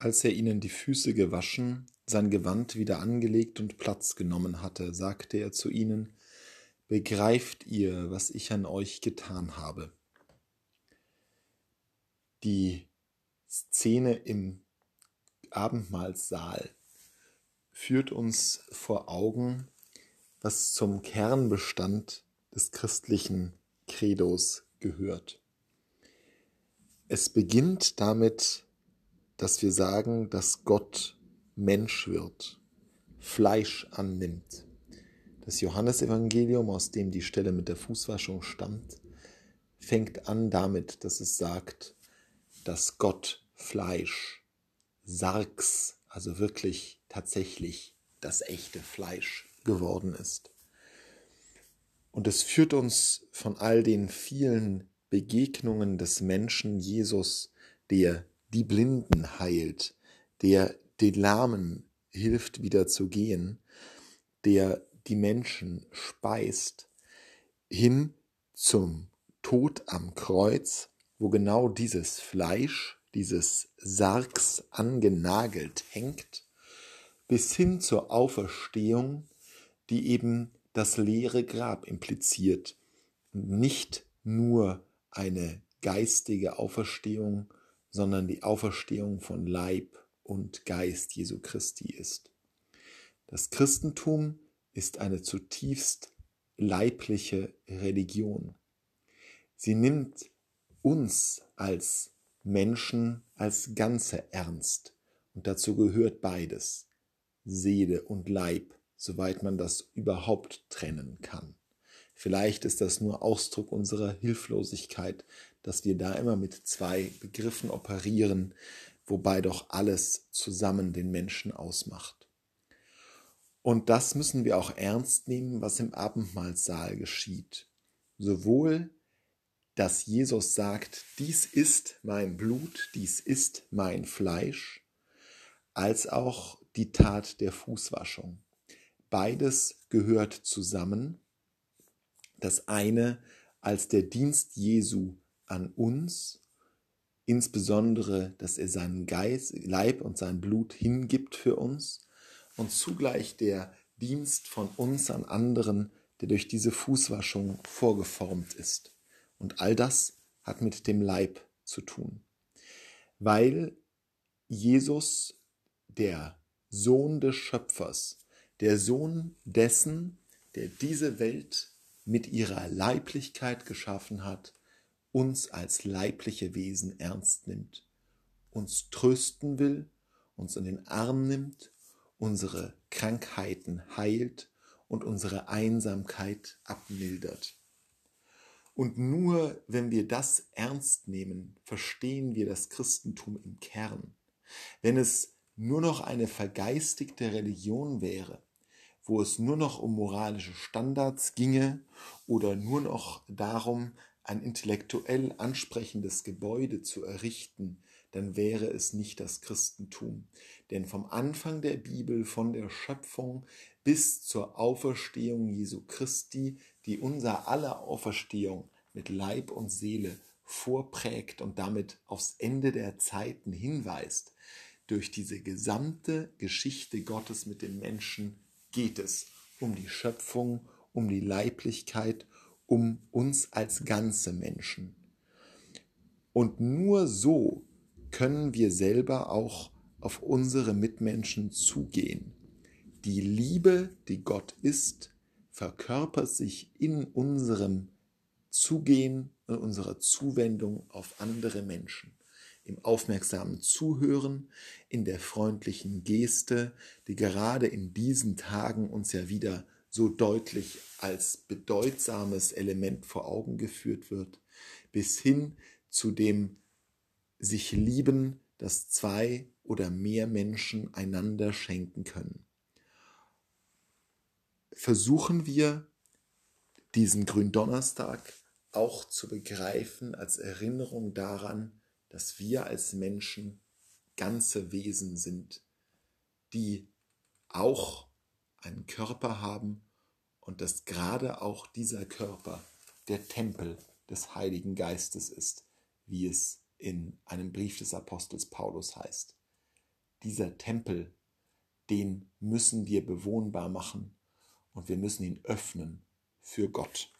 Als er ihnen die Füße gewaschen, sein Gewand wieder angelegt und Platz genommen hatte, sagte er zu ihnen, Begreift ihr, was ich an euch getan habe? Die Szene im Abendmahlsaal führt uns vor Augen, was zum Kernbestand des christlichen Credos gehört. Es beginnt damit, dass wir sagen, dass Gott Mensch wird, Fleisch annimmt. Das Johannesevangelium, aus dem die Stelle mit der Fußwaschung stammt, fängt an damit, dass es sagt, dass Gott Fleisch, Sargs, also wirklich tatsächlich das echte Fleisch geworden ist. Und es führt uns von all den vielen Begegnungen des Menschen Jesus, der die Blinden heilt, der den Lahmen hilft wieder zu gehen, der die Menschen speist, hin zum Tod am Kreuz, wo genau dieses Fleisch, dieses Sargs angenagelt hängt, bis hin zur Auferstehung, die eben das leere Grab impliziert, nicht nur eine geistige Auferstehung, sondern die Auferstehung von Leib und Geist Jesu Christi ist. Das Christentum ist eine zutiefst leibliche Religion. Sie nimmt uns als Menschen als Ganze ernst und dazu gehört beides, Seele und Leib, soweit man das überhaupt trennen kann. Vielleicht ist das nur Ausdruck unserer Hilflosigkeit, dass wir da immer mit zwei Begriffen operieren, wobei doch alles zusammen den Menschen ausmacht. Und das müssen wir auch ernst nehmen, was im Abendmahlsaal geschieht. Sowohl, dass Jesus sagt, dies ist mein Blut, dies ist mein Fleisch, als auch die Tat der Fußwaschung. Beides gehört zusammen. Das eine als der Dienst Jesu an uns, insbesondere, dass er seinen Geist, Leib und sein Blut hingibt für uns und zugleich der Dienst von uns an anderen, der durch diese Fußwaschung vorgeformt ist. Und all das hat mit dem Leib zu tun, weil Jesus, der Sohn des Schöpfers, der Sohn dessen, der diese Welt mit ihrer Leiblichkeit geschaffen hat, uns als leibliche Wesen ernst nimmt, uns trösten will, uns in den Arm nimmt, unsere Krankheiten heilt und unsere Einsamkeit abmildert. Und nur wenn wir das ernst nehmen, verstehen wir das Christentum im Kern. Wenn es nur noch eine vergeistigte Religion wäre, wo es nur noch um moralische Standards ginge oder nur noch darum, ein intellektuell ansprechendes Gebäude zu errichten, dann wäre es nicht das Christentum. Denn vom Anfang der Bibel, von der Schöpfung bis zur Auferstehung Jesu Christi, die unser aller Auferstehung mit Leib und Seele vorprägt und damit aufs Ende der Zeiten hinweist, durch diese gesamte Geschichte Gottes mit den Menschen geht es um die Schöpfung, um die Leiblichkeit, um uns als ganze Menschen. Und nur so können wir selber auch auf unsere Mitmenschen zugehen. Die Liebe, die Gott ist, verkörpert sich in unserem Zugehen, in unserer Zuwendung auf andere Menschen, im aufmerksamen Zuhören, in der freundlichen Geste, die gerade in diesen Tagen uns ja wieder so deutlich als bedeutsames Element vor Augen geführt wird, bis hin zu dem sich lieben, das zwei oder mehr Menschen einander schenken können. Versuchen wir diesen Gründonnerstag auch zu begreifen als Erinnerung daran, dass wir als Menschen ganze Wesen sind, die auch einen Körper haben und dass gerade auch dieser Körper der Tempel des Heiligen Geistes ist, wie es in einem Brief des Apostels Paulus heißt. dieser Tempel, den müssen wir bewohnbar machen und wir müssen ihn öffnen für Gott.